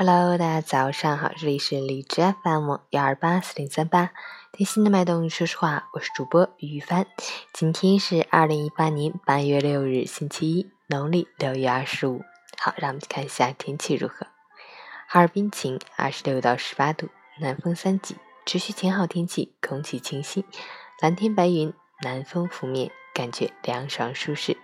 Hello，大家早上好，这里是荔枝 FM 幺二八四零三八，贴心的脉动，说实话，我是主播于帆。今天是二零一八年八月六日，星期一，农历六月二十五。好，让我们看一下天气如何。哈尔滨晴，二十六到十八度，南风三级，持续晴好天气，空气清新，蓝天白云，南风拂面，感觉凉爽舒适，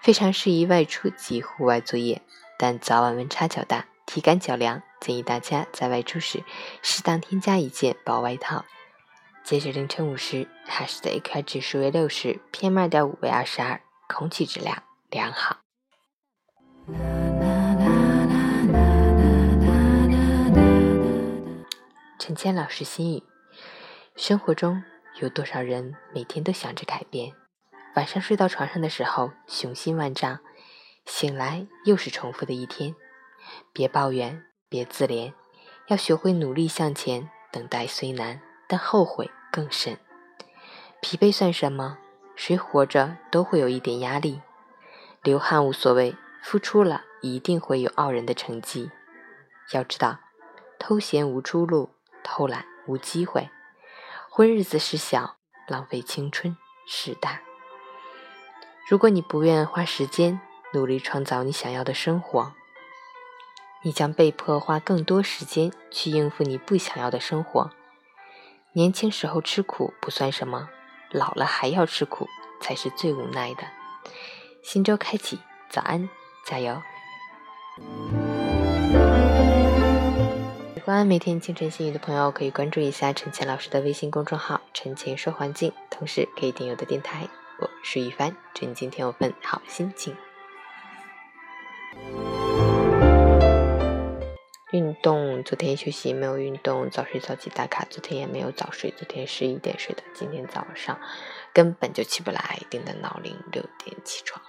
非常适宜外出及户外作业，但早晚温差较大。体感较凉，建议大家在外出时适当添加一件薄外套。截止凌晨五时，哈市的 AQI 指数为六十，PM 二点五为二十二，空气质量良好。陈谦老师心语：生活中有多少人每天都想着改变？晚上睡到床上的时候，雄心万丈，醒来又是重复的一天。别抱怨，别自怜，要学会努力向前。等待虽难，但后悔更甚。疲惫算什么？谁活着都会有一点压力。流汗无所谓，付出了一定会有傲人的成绩。要知道，偷闲无出路，偷懒无机会。混日子是小，浪费青春是大。如果你不愿花时间努力创造你想要的生活，你将被迫花更多时间去应付你不想要的生活。年轻时候吃苦不算什么，老了还要吃苦才是最无奈的。新周开启，早安，加油！喜欢每天清晨心语的朋友，可以关注一下陈倩老师的微信公众号“陈倩说环境”，同时可以订阅我的电台。我是雨帆，祝你今天有份好心情。运动，昨天休息没有运动，早睡早起打卡，昨天也没有早睡，昨天十一点睡的，今天早上根本就起不来，定的闹铃六点起床。